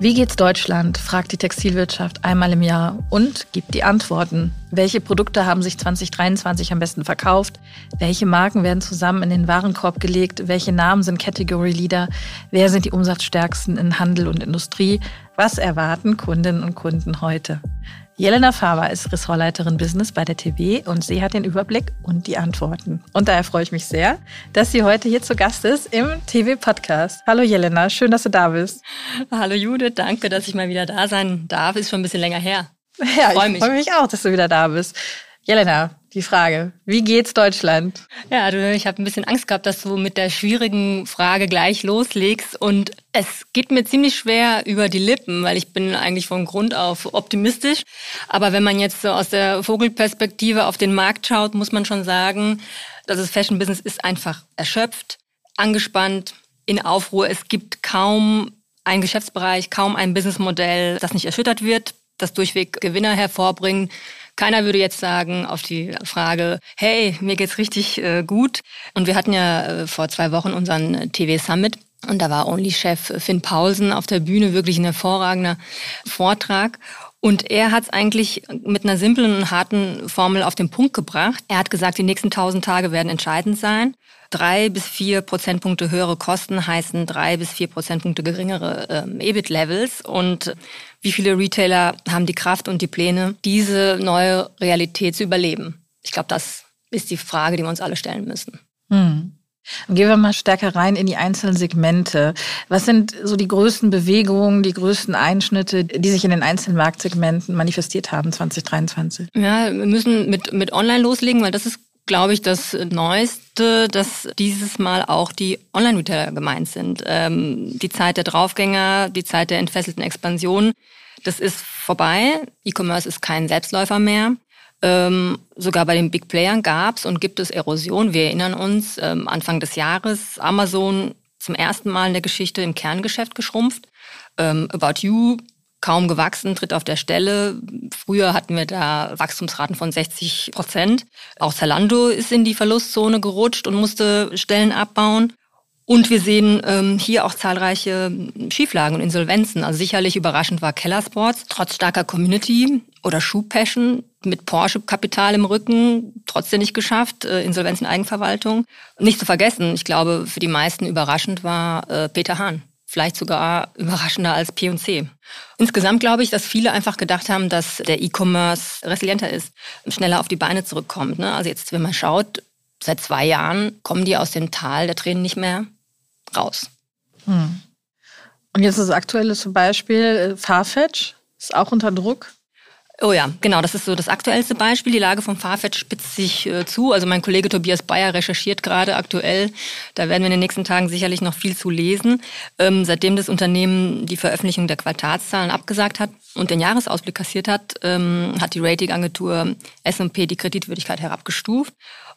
Wie geht's Deutschland? fragt die Textilwirtschaft einmal im Jahr und gibt die Antworten. Welche Produkte haben sich 2023 am besten verkauft? Welche Marken werden zusammen in den Warenkorb gelegt? Welche Namen sind Category Leader? Wer sind die umsatzstärksten in Handel und Industrie? Was erwarten Kundinnen und Kunden heute? Jelena Faber ist Ressortleiterin Business bei der TV und sie hat den Überblick und die Antworten. Und daher freue ich mich sehr, dass sie heute hier zu Gast ist im TV-Podcast. Hallo Jelena, schön, dass du da bist. Hallo Judith, danke, dass ich mal wieder da sein darf. Ist schon ein bisschen länger her. Ja, ich freue mich. Freu mich auch, dass du wieder da bist. Jelena, die Frage, wie geht's Deutschland? Ja, du, ich habe ein bisschen Angst gehabt, dass du mit der schwierigen Frage gleich loslegst und es geht mir ziemlich schwer über die Lippen, weil ich bin eigentlich von Grund auf optimistisch, aber wenn man jetzt so aus der Vogelperspektive auf den Markt schaut, muss man schon sagen, dass das Fashion Business ist einfach erschöpft, angespannt, in Aufruhr. Es gibt kaum einen Geschäftsbereich, kaum ein Businessmodell, das nicht erschüttert wird, das durchweg Gewinner hervorbringen. Keiner würde jetzt sagen auf die Frage, hey, mir geht's richtig äh, gut. Und wir hatten ja äh, vor zwei Wochen unseren TV Summit. Und da war Only-Chef Finn Paulsen auf der Bühne, wirklich ein hervorragender Vortrag. Und er hat es eigentlich mit einer simplen und harten Formel auf den Punkt gebracht. Er hat gesagt, die nächsten tausend Tage werden entscheidend sein. Drei bis vier Prozentpunkte höhere Kosten heißen drei bis vier Prozentpunkte geringere ähm, EBIT-Levels. Und wie viele Retailer haben die Kraft und die Pläne, diese neue Realität zu überleben? Ich glaube, das ist die Frage, die wir uns alle stellen müssen. Hm. Gehen wir mal stärker rein in die einzelnen Segmente. Was sind so die größten Bewegungen, die größten Einschnitte, die sich in den einzelnen Marktsegmenten manifestiert haben 2023? Ja, wir müssen mit, mit Online loslegen, weil das ist glaube ich, das Neueste, dass dieses Mal auch die Online-Retailer gemeint sind. Ähm, die Zeit der Draufgänger, die Zeit der entfesselten Expansion, das ist vorbei. E-Commerce ist kein Selbstläufer mehr. Ähm, sogar bei den Big Playern gab es und gibt es Erosion. Wir erinnern uns, ähm, Anfang des Jahres Amazon zum ersten Mal in der Geschichte im Kerngeschäft geschrumpft. Ähm, About You kaum gewachsen, tritt auf der Stelle. Früher hatten wir da Wachstumsraten von 60 Prozent. Auch Zalando ist in die Verlustzone gerutscht und musste Stellen abbauen. Und wir sehen ähm, hier auch zahlreiche Schieflagen und Insolvenzen. Also sicherlich überraschend war Keller Sports, trotz starker Community oder Passion mit Porsche-Kapital im Rücken, trotzdem nicht geschafft, äh, Insolvenz in Eigenverwaltung. Nicht zu vergessen, ich glaube, für die meisten überraschend war äh, Peter Hahn vielleicht sogar überraschender als P&C. Insgesamt glaube ich, dass viele einfach gedacht haben, dass der E-Commerce resilienter ist, schneller auf die Beine zurückkommt. Ne? Also jetzt, wenn man schaut, seit zwei Jahren kommen die aus dem Tal der Tränen nicht mehr raus. Hm. Und jetzt das aktuelle zum Beispiel äh, Farfetch ist auch unter Druck. Oh ja, genau, das ist so das aktuellste Beispiel. Die Lage von Farfetch spitzt sich äh, zu. Also mein Kollege Tobias Bayer recherchiert gerade aktuell. Da werden wir in den nächsten Tagen sicherlich noch viel zu lesen. Ähm, seitdem das Unternehmen die Veröffentlichung der Quartalszahlen abgesagt hat und den Jahresausblick kassiert hat, ähm, hat die Ratingagentur S&P die Kreditwürdigkeit herabgestuft.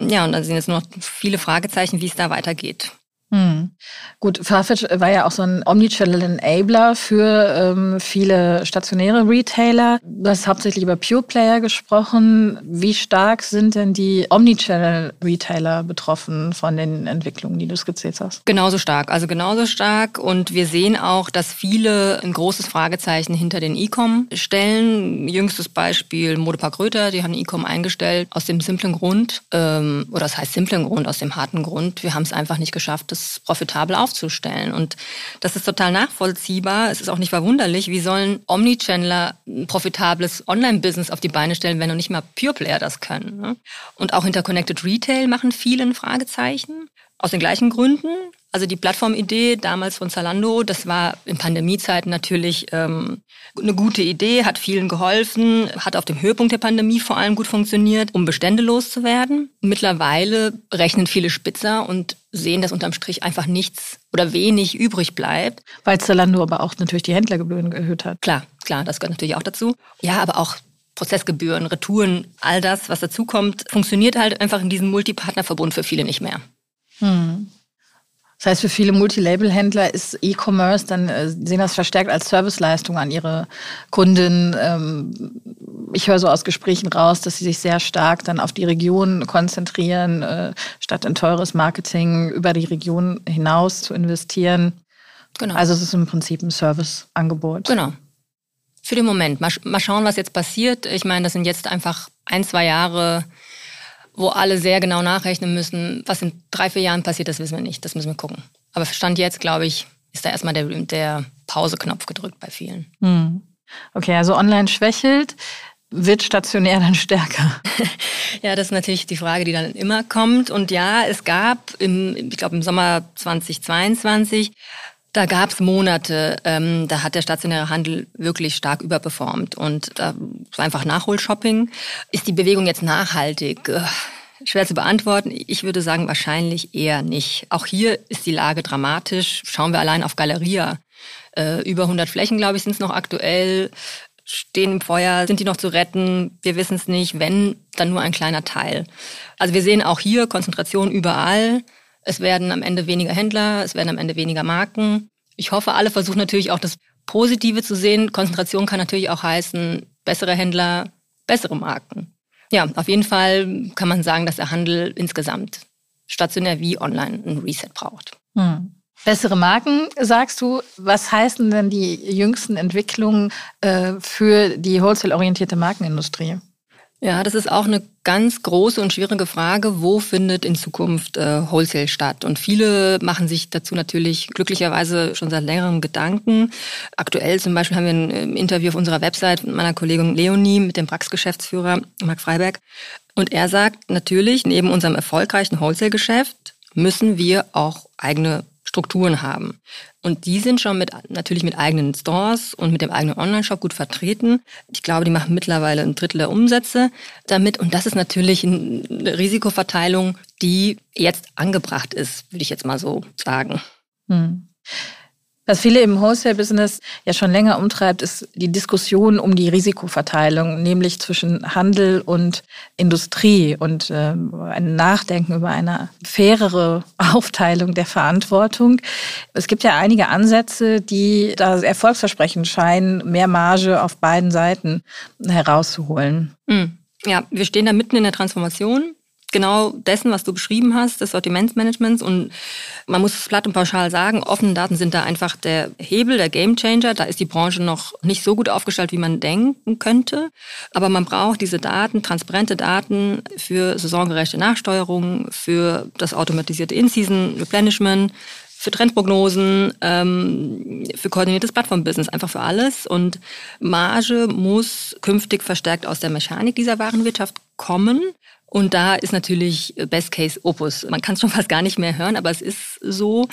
Ja, und da sind jetzt nur noch viele Fragezeichen, wie es da weitergeht. Hm. Gut, Farfetch war ja auch so ein Omnichannel-Enabler für ähm, viele stationäre Retailer. Du hast hauptsächlich über Pure Player gesprochen. Wie stark sind denn die Omnichannel-Retailer betroffen von den Entwicklungen, die du skizziert hast? Genauso stark, also genauso stark. Und wir sehen auch, dass viele ein großes Fragezeichen hinter den E-Com stellen. Jüngstes Beispiel Modepark Röther, die haben E-Com eingestellt aus dem simplen Grund, ähm, oder das heißt simplen Grund, aus dem harten Grund. Wir haben es einfach nicht geschafft, das profitabel aufzustellen. Und das ist total nachvollziehbar. Es ist auch nicht verwunderlich, wie sollen Omnichannel ein profitables Online-Business auf die Beine stellen, wenn noch nicht mal Pure Player das können. Ne? Und auch Interconnected Retail machen vielen Fragezeichen. Aus den gleichen Gründen. Also die Plattformidee damals von Zalando, das war in Pandemiezeiten natürlich ähm, eine gute Idee, hat vielen geholfen, hat auf dem Höhepunkt der Pandemie vor allem gut funktioniert, um Bestände loszuwerden. Mittlerweile rechnen viele Spitzer und sehen, dass unterm Strich einfach nichts oder wenig übrig bleibt. Weil Zalando aber auch natürlich die Händlergebühren erhöht hat. Klar, klar, das gehört natürlich auch dazu. Ja, aber auch Prozessgebühren, Retouren, all das, was dazukommt, funktioniert halt einfach in diesem Multipartnerverbund für viele nicht mehr. Hm. Das heißt, für viele Multilabel-Händler ist E-Commerce, dann äh, sehen das verstärkt als Serviceleistung an ihre Kunden. Ähm, ich höre so aus Gesprächen raus, dass sie sich sehr stark dann auf die Region konzentrieren, äh, statt in teures Marketing über die Region hinaus zu investieren. Genau. Also es ist im Prinzip ein Serviceangebot. Genau. Für den Moment. Mal, mal schauen, was jetzt passiert. Ich meine, das sind jetzt einfach ein, zwei Jahre, wo alle sehr genau nachrechnen müssen. Was in drei, vier Jahren passiert, das wissen wir nicht. Das müssen wir gucken. Aber Stand jetzt, glaube ich, ist da erstmal der, der Pause-Knopf gedrückt bei vielen. Hm. Okay, also online schwächelt wird stationär dann stärker? ja, das ist natürlich die Frage, die dann immer kommt. Und ja, es gab im, ich glaube im Sommer 2022, da gab es Monate, ähm, da hat der stationäre Handel wirklich stark überperformt. Und da war einfach Nachholshopping. Ist die Bewegung jetzt nachhaltig? Äh, schwer zu beantworten. Ich würde sagen, wahrscheinlich eher nicht. Auch hier ist die Lage dramatisch. Schauen wir allein auf Galeria. Äh, über 100 Flächen, glaube ich, sind es noch aktuell stehen im Feuer, sind die noch zu retten? Wir wissen es nicht, wenn, dann nur ein kleiner Teil. Also wir sehen auch hier Konzentration überall. Es werden am Ende weniger Händler, es werden am Ende weniger Marken. Ich hoffe, alle versuchen natürlich auch das Positive zu sehen. Konzentration kann natürlich auch heißen, bessere Händler, bessere Marken. Ja, auf jeden Fall kann man sagen, dass der Handel insgesamt stationär wie online ein Reset braucht. Hm. Bessere Marken, sagst du. Was heißen denn die jüngsten Entwicklungen äh, für die wholesale-orientierte Markenindustrie? Ja, das ist auch eine ganz große und schwierige Frage. Wo findet in Zukunft äh, Wholesale statt? Und viele machen sich dazu natürlich glücklicherweise schon seit längerem Gedanken. Aktuell zum Beispiel haben wir ein äh, Interview auf unserer Website mit meiner Kollegin Leonie mit dem Prax-Geschäftsführer Marc Freiberg. Und er sagt natürlich, neben unserem erfolgreichen Wholesale-Geschäft müssen wir auch eigene Strukturen haben. Und die sind schon mit, natürlich mit eigenen Stores und mit dem eigenen Online-Shop gut vertreten. Ich glaube, die machen mittlerweile ein Drittel der Umsätze damit. Und das ist natürlich eine Risikoverteilung, die jetzt angebracht ist, würde ich jetzt mal so sagen. Hm. Was viele im Wholesale-Business ja schon länger umtreibt, ist die Diskussion um die Risikoverteilung, nämlich zwischen Handel und Industrie und äh, ein Nachdenken über eine fairere Aufteilung der Verantwortung. Es gibt ja einige Ansätze, die da erfolgsversprechend scheinen, mehr Marge auf beiden Seiten herauszuholen. Hm. Ja, wir stehen da mitten in der Transformation genau dessen, was du beschrieben hast, des Sortimentsmanagements. Und man muss es platt und pauschal sagen, offene Daten sind da einfach der Hebel, der Gamechanger. Da ist die Branche noch nicht so gut aufgestellt, wie man denken könnte. Aber man braucht diese Daten, transparente Daten für saisongerechte Nachsteuerung, für das automatisierte In-Season-Replenishment, für Trendprognosen, ähm, für koordiniertes Plattformbusiness, einfach für alles. Und Marge muss künftig verstärkt aus der Mechanik dieser Warenwirtschaft kommen. Und da ist natürlich Best Case Opus. Man kann es schon fast gar nicht mehr hören, aber es ist so,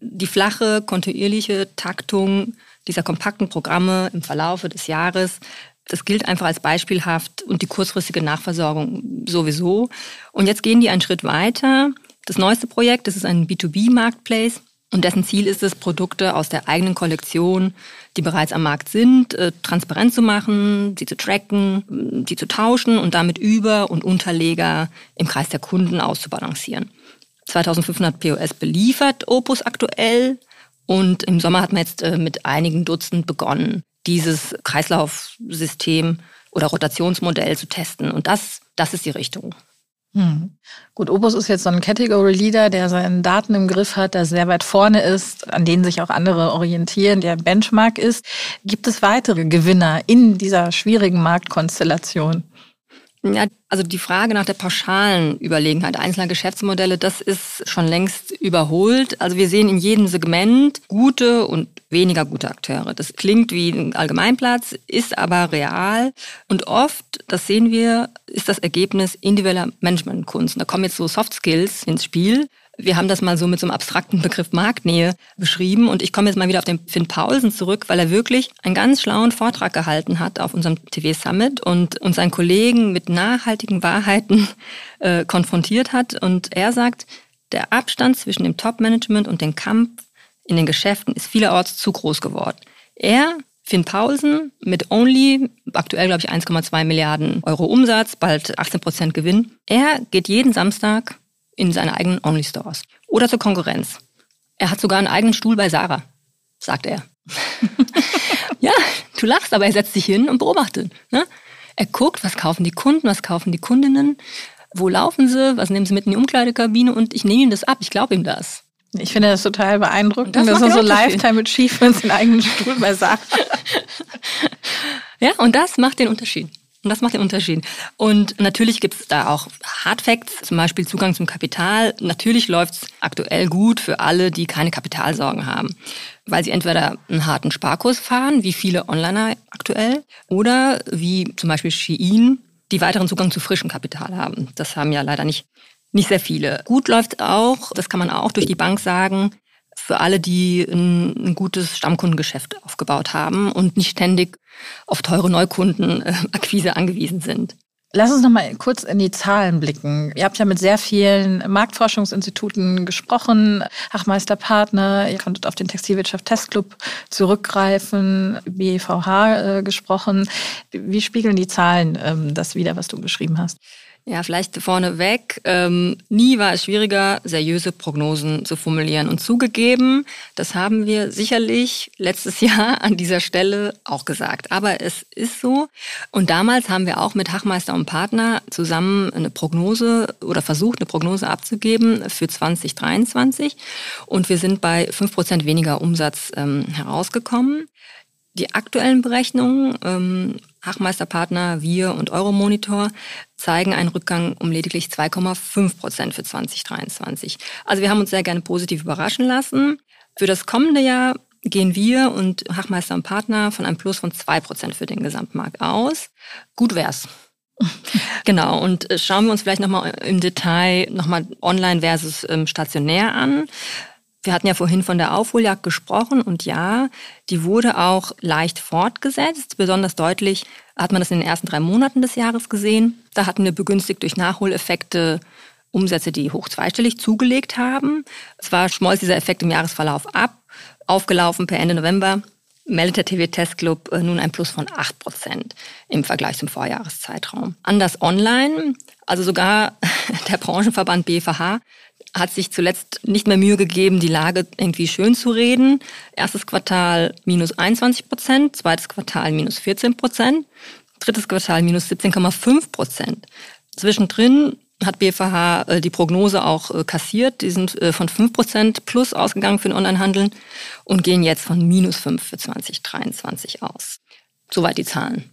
die flache, kontinuierliche Taktung dieser kompakten Programme im Verlaufe des Jahres, das gilt einfach als beispielhaft und die kurzfristige Nachversorgung sowieso. Und jetzt gehen die einen Schritt weiter. Das neueste Projekt, das ist ein B2B-Marketplace. Und dessen Ziel ist es, Produkte aus der eigenen Kollektion, die bereits am Markt sind, äh, transparent zu machen, sie zu tracken, sie zu tauschen und damit Über- und Unterleger im Kreis der Kunden auszubalancieren. 2500 POS beliefert Opus aktuell und im Sommer hat man jetzt äh, mit einigen Dutzend begonnen, dieses Kreislaufsystem oder Rotationsmodell zu testen. Und das, das ist die Richtung. Hm. Gut, Opus ist jetzt so ein Category Leader, der seine Daten im Griff hat, der sehr weit vorne ist, an denen sich auch andere orientieren, der Benchmark ist. Gibt es weitere Gewinner in dieser schwierigen Marktkonstellation? Ja, also die Frage nach der pauschalen Überlegenheit einzelner Geschäftsmodelle, das ist schon längst überholt. Also wir sehen in jedem Segment gute und weniger gute Akteure. Das klingt wie ein Allgemeinplatz, ist aber real. Und oft, das sehen wir, ist das Ergebnis individueller Managementkunst. Da kommen jetzt so Soft Skills ins Spiel. Wir haben das mal so mit so einem abstrakten Begriff Marktnähe beschrieben. Und ich komme jetzt mal wieder auf den Finn Paulsen zurück, weil er wirklich einen ganz schlauen Vortrag gehalten hat auf unserem TV-Summit und uns seinen Kollegen mit nachhaltigen Wahrheiten äh, konfrontiert hat. Und er sagt, der Abstand zwischen dem Top-Management und dem Kampf in den Geschäften ist vielerorts zu groß geworden. Er, Finn Paulsen, mit Only, aktuell glaube ich 1,2 Milliarden Euro Umsatz, bald 18 Prozent Gewinn, er geht jeden Samstag in seine eigenen Only-Stores oder zur Konkurrenz. Er hat sogar einen eigenen Stuhl bei Sarah, sagt er. ja, du lachst, aber er setzt sich hin und beobachtet. Ne? Er guckt, was kaufen die Kunden, was kaufen die Kundinnen, wo laufen sie, was nehmen sie mit in die Umkleidekabine und ich nehme ihm das ab, ich glaube ihm das. Ich finde das total beeindruckend. Das, das sind so Lifetime Achievements in eigenen Stuhl bei Sarah. ja, und das macht den Unterschied. Und das macht den Unterschied. Und natürlich gibt es da auch Hard Facts, zum Beispiel Zugang zum Kapital. Natürlich läuft es aktuell gut für alle, die keine Kapitalsorgen haben, weil sie entweder einen harten Sparkurs fahren, wie viele Onliner aktuell, oder wie zum Beispiel Shein, die weiteren Zugang zu frischem Kapital haben. Das haben ja leider nicht, nicht sehr viele. Gut läuft auch, das kann man auch durch die Bank sagen, für alle, die ein, gutes Stammkundengeschäft aufgebaut haben und nicht ständig auf teure Neukundenakquise angewiesen sind. Lass uns noch mal kurz in die Zahlen blicken. Ihr habt ja mit sehr vielen Marktforschungsinstituten gesprochen, Hachmeister Partner, ihr konntet auf den Textilwirtschaft Testclub zurückgreifen, BVH äh, gesprochen. Wie spiegeln die Zahlen ähm, das wieder, was du beschrieben hast? Ja, vielleicht vorneweg. Ähm, nie war es schwieriger, seriöse Prognosen zu formulieren. Und zugegeben, das haben wir sicherlich letztes Jahr an dieser Stelle auch gesagt. Aber es ist so. Und damals haben wir auch mit Hachmeister und Partner zusammen eine Prognose oder versucht, eine Prognose abzugeben für 2023. Und wir sind bei fünf Prozent weniger Umsatz ähm, herausgekommen. Die aktuellen Berechnungen, ähm, Hachmeisterpartner, wir und Euromonitor, zeigen einen Rückgang um lediglich 2,5 Prozent für 2023. Also wir haben uns sehr gerne positiv überraschen lassen. Für das kommende Jahr gehen wir und Hachmeister und Partner von einem Plus von 2 Prozent für den Gesamtmarkt aus. Gut wär's. genau, und äh, schauen wir uns vielleicht nochmal im Detail nochmal online versus ähm, stationär an. Wir hatten ja vorhin von der Aufholjagd gesprochen und ja, die wurde auch leicht fortgesetzt. Besonders deutlich hat man das in den ersten drei Monaten des Jahres gesehen. Da hatten wir begünstigt durch Nachholeffekte Umsätze, die hoch zweistellig zugelegt haben. Zwar schmolz dieser Effekt im Jahresverlauf ab, aufgelaufen per Ende November meldet der TV Test Club äh, nun ein Plus von 8 Prozent im Vergleich zum Vorjahreszeitraum. Anders online, also sogar der Branchenverband BVH hat sich zuletzt nicht mehr Mühe gegeben, die Lage irgendwie schön zu reden. Erstes Quartal minus 21 Prozent, zweites Quartal minus 14 Prozent, drittes Quartal minus 17,5 Prozent. Zwischendrin hat BFH äh, die Prognose auch äh, kassiert. Die sind äh, von 5 Prozent plus ausgegangen für den Onlinehandel und gehen jetzt von minus 5 für 2023 aus. Soweit die Zahlen.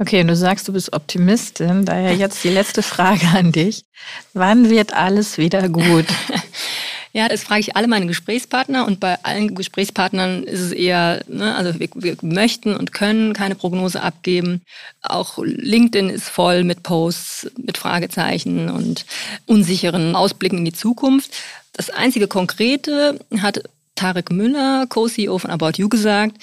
Okay, und du sagst, du bist Optimistin. Daher jetzt die letzte Frage an dich. Wann wird alles wieder gut? Ja, das frage ich alle meine Gesprächspartner und bei allen Gesprächspartnern ist es eher, ne, also wir, wir möchten und können keine Prognose abgeben. Auch LinkedIn ist voll mit Posts, mit Fragezeichen und unsicheren Ausblicken in die Zukunft. Das einzige Konkrete hat Tarek Müller, Co-CEO von About You, gesagt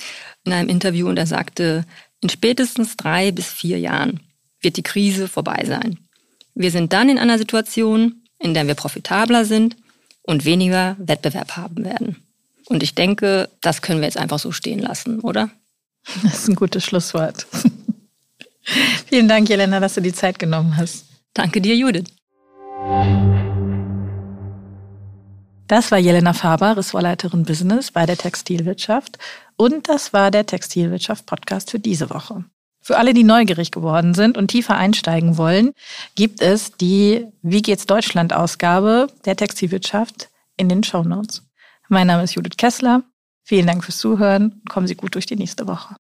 in einem Interview und er sagte, in spätestens drei bis vier Jahren wird die Krise vorbei sein. Wir sind dann in einer Situation, in der wir profitabler sind und weniger Wettbewerb haben werden. Und ich denke, das können wir jetzt einfach so stehen lassen, oder? Das ist ein gutes Schlusswort. Vielen Dank, Jelena, dass du die Zeit genommen hast. Danke dir, Judith. Das war Jelena Faber, Ressortleiterin Business bei der Textilwirtschaft. Und das war der Textilwirtschaft-Podcast für diese Woche. Für alle, die neugierig geworden sind und tiefer einsteigen wollen, gibt es die Wie geht's Deutschland Ausgabe der Textilwirtschaft in den Show Notes. Mein Name ist Judith Kessler. Vielen Dank fürs Zuhören. Kommen Sie gut durch die nächste Woche.